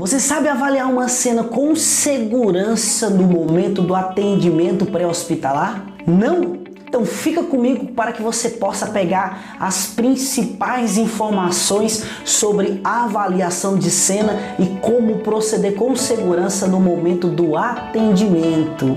Você sabe avaliar uma cena com segurança no momento do atendimento pré-hospitalar? Não? Então fica comigo para que você possa pegar as principais informações sobre avaliação de cena e como proceder com segurança no momento do atendimento.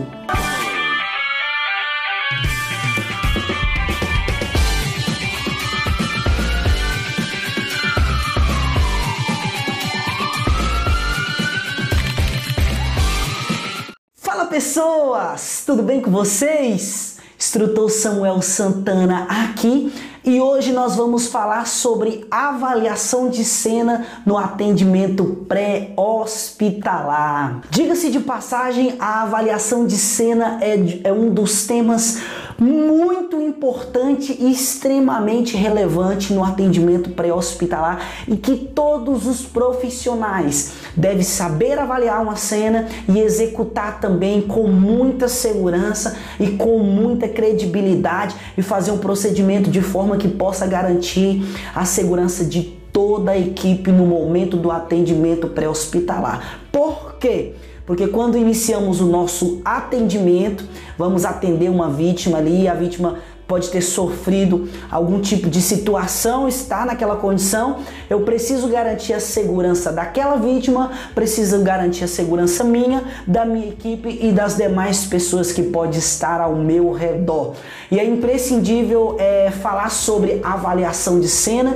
Pessoas! Tudo bem com vocês? Instrutor Samuel Santana aqui e hoje nós vamos falar sobre avaliação de cena no atendimento pré-hospitalar. Diga-se de passagem, a avaliação de cena é, é um dos temas muito importante e extremamente relevante no atendimento pré-hospitalar e que todos os profissionais devem saber avaliar uma cena e executar também com muita segurança e com muita credibilidade e fazer um procedimento de forma que possa garantir a segurança de toda a equipe no momento do atendimento pré-hospitalar. Por quê? Porque quando iniciamos o nosso atendimento, vamos atender uma vítima ali, a vítima pode ter sofrido algum tipo de situação, está naquela condição, eu preciso garantir a segurança daquela vítima, preciso garantir a segurança minha, da minha equipe e das demais pessoas que podem estar ao meu redor. E é imprescindível é, falar sobre avaliação de cena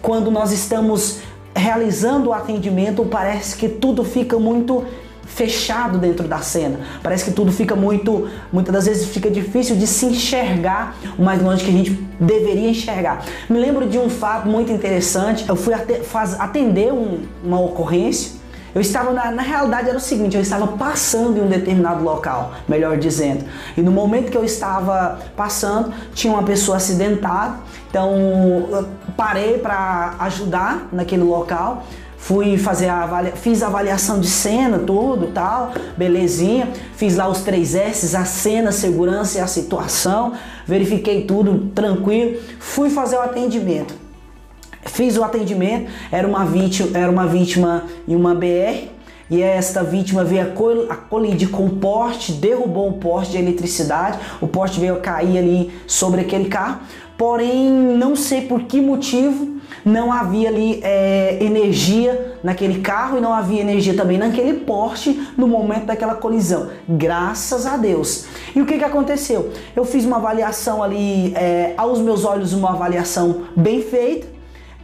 quando nós estamos realizando o atendimento, parece que tudo fica muito fechado dentro da cena. Parece que tudo fica muito, muitas das vezes fica difícil de se enxergar o mais longe que a gente deveria enxergar. Me lembro de um fato muito interessante. Eu fui atender um, uma ocorrência. Eu estava na, na realidade era o seguinte, eu estava passando em um determinado local, melhor dizendo. E no momento que eu estava passando, tinha uma pessoa acidentada. Então, parei para ajudar naquele local fui fazer a avalia... fiz a avaliação de cena, tudo, tal, belezinha. Fiz lá os três S's, a cena, a segurança e a situação. Verifiquei tudo tranquilo. Fui fazer o atendimento. Fiz o atendimento, era uma vítima, era uma vítima em uma BR. E esta vítima veio a colidir com o poste, derrubou o poste de eletricidade, o poste veio cair ali sobre aquele carro. Porém, não sei por que motivo, não havia ali é, energia naquele carro e não havia energia também naquele poste no momento daquela colisão. Graças a Deus. E o que, que aconteceu? Eu fiz uma avaliação ali, é, aos meus olhos, uma avaliação bem feita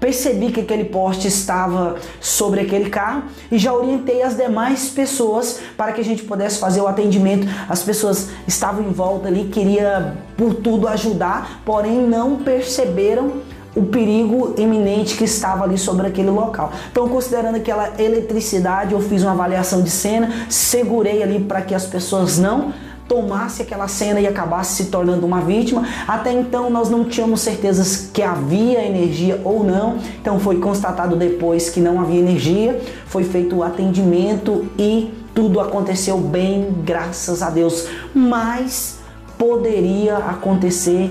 percebi que aquele poste estava sobre aquele carro e já orientei as demais pessoas para que a gente pudesse fazer o atendimento. As pessoas estavam em volta ali, queria por tudo ajudar, porém não perceberam o perigo iminente que estava ali sobre aquele local. Então, considerando aquela eletricidade, eu fiz uma avaliação de cena, segurei ali para que as pessoas não tomasse aquela cena e acabasse se tornando uma vítima. Até então nós não tínhamos certezas que havia energia ou não. Então foi constatado depois que não havia energia, foi feito o atendimento e tudo aconteceu bem, graças a Deus. Mas poderia acontecer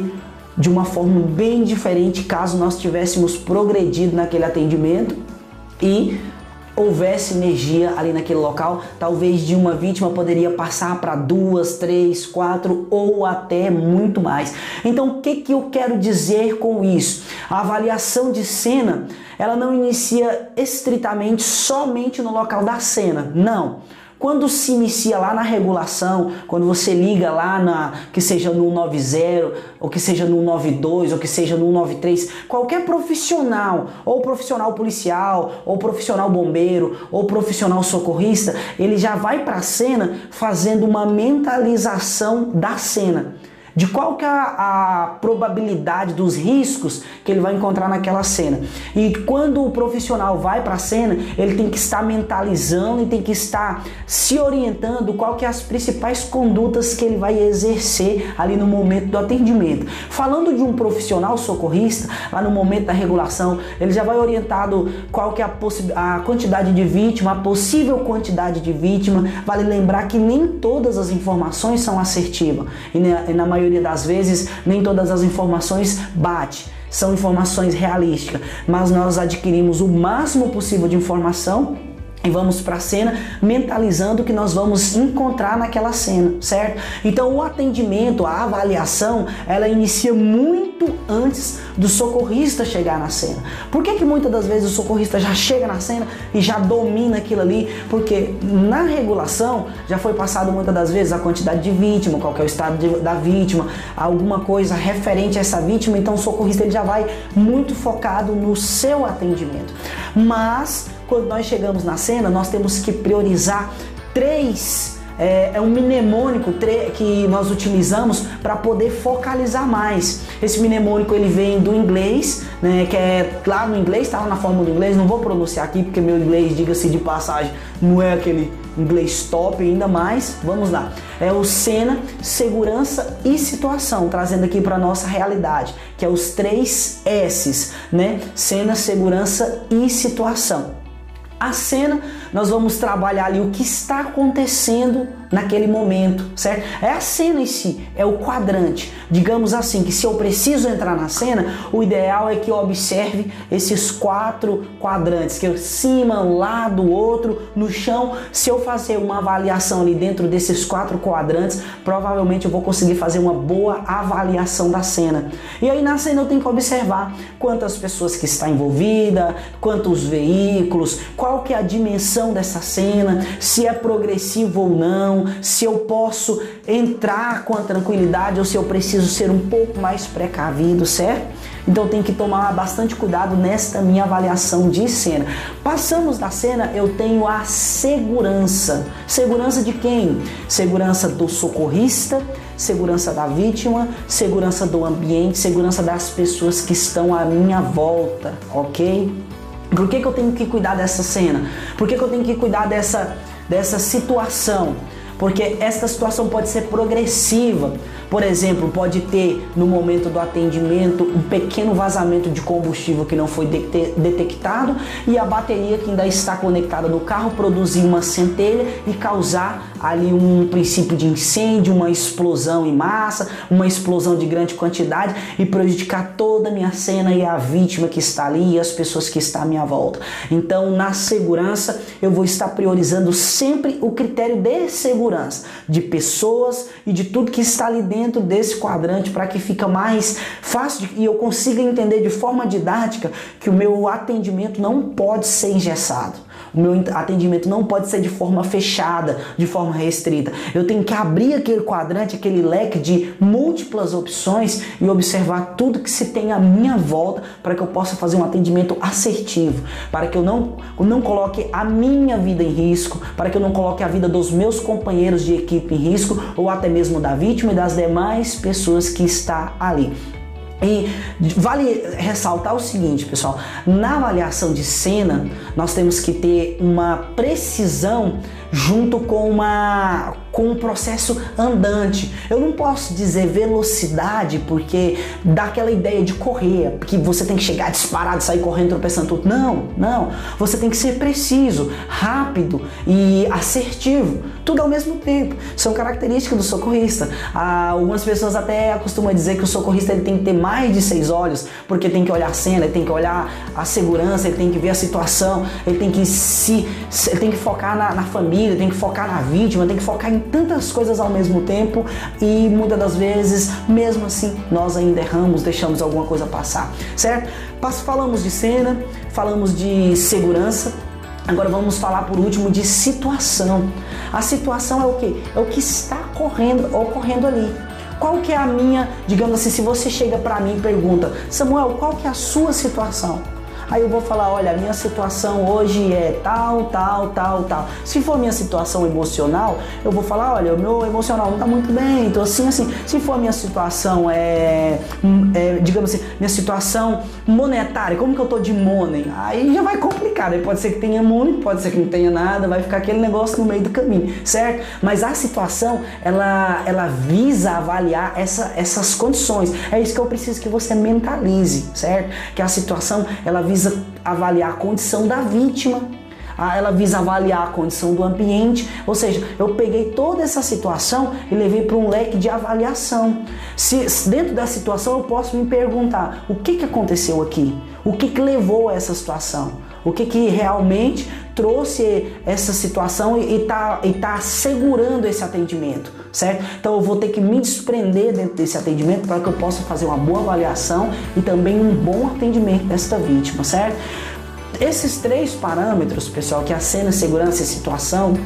de uma forma bem diferente caso nós tivéssemos progredido naquele atendimento e houvesse energia ali naquele local, talvez de uma vítima poderia passar para duas, três, quatro ou até muito mais. Então, o que, que eu quero dizer com isso? A avaliação de cena, ela não inicia estritamente somente no local da cena, não. Quando se inicia lá na regulação, quando você liga lá na que seja no 90, ou que seja no 92, ou que seja no 93, qualquer profissional, ou profissional policial, ou profissional bombeiro, ou profissional socorrista, ele já vai para a cena fazendo uma mentalização da cena de qual que é a, a probabilidade dos riscos que ele vai encontrar naquela cena. E quando o profissional vai para a cena, ele tem que estar mentalizando e tem que estar se orientando qual que é as principais condutas que ele vai exercer ali no momento do atendimento. Falando de um profissional socorrista, lá no momento da regulação, ele já vai orientado qual que é a, a quantidade de vítima, a possível quantidade de vítima. Vale lembrar que nem todas as informações são assertivas e na, e na maioria maioria das vezes nem todas as informações bate. São informações realísticas, mas nós adquirimos o máximo possível de informação e vamos para a cena mentalizando que nós vamos encontrar naquela cena, certo? Então o atendimento, a avaliação, ela inicia muito antes do socorrista chegar na cena. Por que que muitas das vezes o socorrista já chega na cena e já domina aquilo ali? Porque na regulação já foi passado muitas das vezes a quantidade de vítima, qual é o estado de, da vítima, alguma coisa referente a essa vítima, então o socorrista ele já vai muito focado no seu atendimento. Mas quando nós chegamos na cena, nós temos que priorizar três é, é, um mnemônico que nós utilizamos para poder focalizar mais. Esse mnemônico ele vem do inglês, né, que é lá no inglês, lá na fórmula do inglês, não vou pronunciar aqui porque meu inglês, diga-se de passagem, não é aquele inglês top ainda mais. Vamos lá. É o cena, segurança e situação, trazendo aqui para nossa realidade, que é os três S's, né? Cena, segurança e situação. A cena, nós vamos trabalhar ali o que está acontecendo naquele momento, certo? É a cena em si, é o quadrante. Digamos assim, que se eu preciso entrar na cena, o ideal é que eu observe esses quatro quadrantes, que eu cima, um lado, outro, no chão. Se eu fazer uma avaliação ali dentro desses quatro quadrantes, provavelmente eu vou conseguir fazer uma boa avaliação da cena. E aí na cena eu tenho que observar quantas pessoas que está envolvida, quantos veículos, qual que é a dimensão dessa cena, se é progressivo ou não, se eu posso entrar com a tranquilidade ou se eu preciso ser um pouco mais precavido, certo? Então tenho que tomar bastante cuidado nesta minha avaliação de cena. Passamos da cena, eu tenho a segurança. Segurança de quem? Segurança do socorrista, segurança da vítima, segurança do ambiente, segurança das pessoas que estão à minha volta, ok? Por que, que eu tenho que cuidar dessa cena? Por que, que eu tenho que cuidar dessa, dessa situação? Porque esta situação pode ser progressiva. Por exemplo, pode ter no momento do atendimento um pequeno vazamento de combustível que não foi detectado e a bateria que ainda está conectada no carro produzir uma centelha e causar ali um princípio de incêndio, uma explosão em massa, uma explosão de grande quantidade e prejudicar toda a minha cena e a vítima que está ali e as pessoas que estão à minha volta. Então, na segurança, eu vou estar priorizando sempre o critério de segurança de pessoas e de tudo que está ali dentro desse quadrante para que fica mais fácil de, e eu consiga entender de forma didática que o meu atendimento não pode ser engessado. O meu atendimento não pode ser de forma fechada, de forma restrita. Eu tenho que abrir aquele quadrante, aquele leque de múltiplas opções e observar tudo que se tem à minha volta para que eu possa fazer um atendimento assertivo, para que eu não, não coloque a minha vida em risco, para que eu não coloque a vida dos meus companheiros de equipe em risco ou até mesmo da vítima e das demais pessoas que está ali. E vale ressaltar o seguinte, pessoal: na avaliação de cena, nós temos que ter uma precisão junto com uma com um processo andante. Eu não posso dizer velocidade porque dá aquela ideia de correr, que você tem que chegar disparado, sair correndo, tropeçando tudo. Não, não. Você tem que ser preciso, rápido e assertivo, tudo ao mesmo tempo. São características do socorrista. Ah, algumas pessoas até costumam dizer que o socorrista ele tem que ter mais de seis olhos, porque tem que olhar a cena, ele tem que olhar a segurança, ele tem que ver a situação, ele tem que se, ele tem que focar na, na família, tem que focar na vítima, tem que focar em tantas coisas ao mesmo tempo e muitas das vezes, mesmo assim, nós ainda erramos, deixamos alguma coisa passar, certo? Falamos de cena, falamos de segurança, Agora vamos falar por último de situação. A situação é o que? É o que está ocorrendo, ocorrendo ali. Qual que é a minha, digamos assim, se você chega para mim e pergunta, Samuel, qual que é a sua situação? Aí eu vou falar, olha, a minha situação hoje é tal, tal, tal, tal. Se for minha situação emocional, eu vou falar, olha, o meu emocional não tá muito bem, então assim, assim. Se for minha situação é, é digamos assim, minha situação monetária, como que eu tô de money? Aí já vai complicar, aí pode ser que tenha muito, pode ser que não tenha nada, vai ficar aquele negócio no meio do caminho, certo? Mas a situação, ela, ela visa avaliar essa, essas condições. É isso que eu preciso que você mentalize, certo? Que a situação, ela visa visa avaliar a condição da vítima, ela visa avaliar a condição do ambiente, ou seja, eu peguei toda essa situação e levei para um leque de avaliação. Se dentro da situação eu posso me perguntar o que, que aconteceu aqui, o que, que levou a essa situação, o que, que realmente trouxe essa situação e está tá segurando esse atendimento, certo? Então eu vou ter que me desprender dentro desse atendimento para que eu possa fazer uma boa avaliação e também um bom atendimento desta vítima, certo? Esses três parâmetros, pessoal, que a cena, segurança e situação,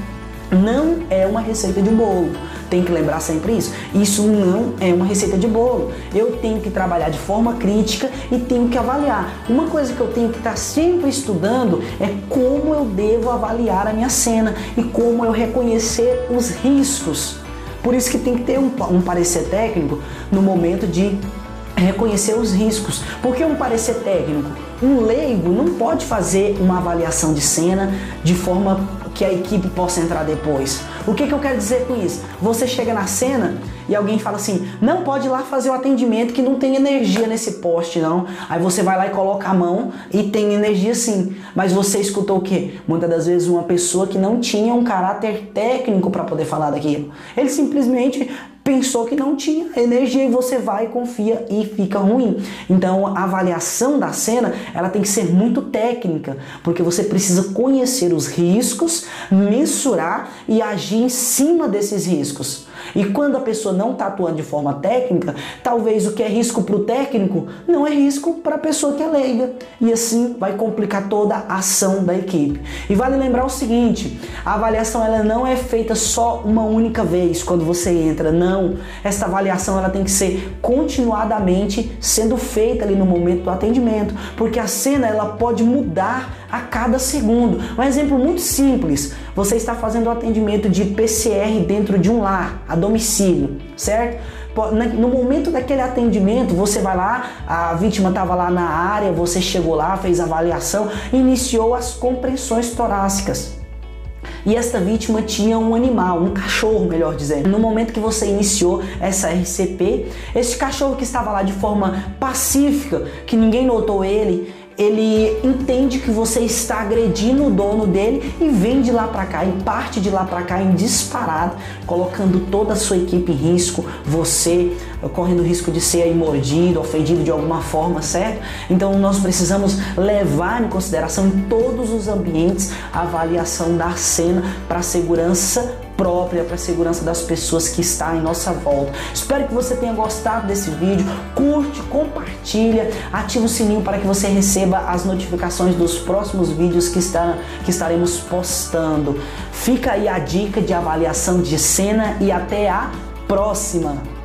não é uma receita de bolo. Tem que lembrar sempre isso. Isso não é uma receita de bolo. Eu tenho que trabalhar de forma crítica e tenho que avaliar. Uma coisa que eu tenho que estar sempre estudando é como eu devo avaliar a minha cena e como eu reconhecer os riscos. Por isso que tem que ter um, um parecer técnico no momento de reconhecer os riscos. Porque um parecer técnico, um leigo não pode fazer uma avaliação de cena de forma que a equipe possa entrar depois. O que, que eu quero dizer com isso? Você chega na cena e alguém fala assim: não pode ir lá fazer o atendimento que não tem energia nesse poste, não. Aí você vai lá e coloca a mão e tem energia sim. Mas você escutou o quê? Muitas das vezes uma pessoa que não tinha um caráter técnico para poder falar daquilo. Ele simplesmente pensou que não tinha energia e você vai, confia e fica ruim. Então a avaliação da cena ela tem que ser muito técnica, porque você precisa conhecer os riscos, mensurar e agir em cima desses riscos. E quando a pessoa não está atuando de forma técnica, talvez o que é risco para o técnico não é risco para a pessoa que é leiga. E assim vai complicar toda a ação da equipe. E vale lembrar o seguinte: a avaliação ela não é feita só uma única vez quando você entra. Não. Esta avaliação ela tem que ser continuadamente sendo feita ali no momento do atendimento, porque a cena ela pode mudar a cada segundo. Um exemplo muito simples: você está fazendo o atendimento de PCR dentro de um lar, domicílio, certo? No momento daquele atendimento, você vai lá, a vítima estava lá na área, você chegou lá, fez avaliação, iniciou as compressões torácicas. E esta vítima tinha um animal, um cachorro, melhor dizendo. No momento que você iniciou essa RCP, esse cachorro que estava lá de forma pacífica, que ninguém notou ele, ele entende que você está agredindo o dono dele e vem de lá para cá, e parte de lá para cá em disparado, colocando toda a sua equipe em risco, você correndo o risco de ser mordido, ofendido de alguma forma, certo? Então nós precisamos levar em consideração em todos os ambientes a avaliação da cena para segurança própria para a segurança das pessoas que está em nossa volta. Espero que você tenha gostado desse vídeo. Curte, compartilha, ativa o sininho para que você receba as notificações dos próximos vídeos que, está, que estaremos postando. Fica aí a dica de avaliação de cena e até a próxima!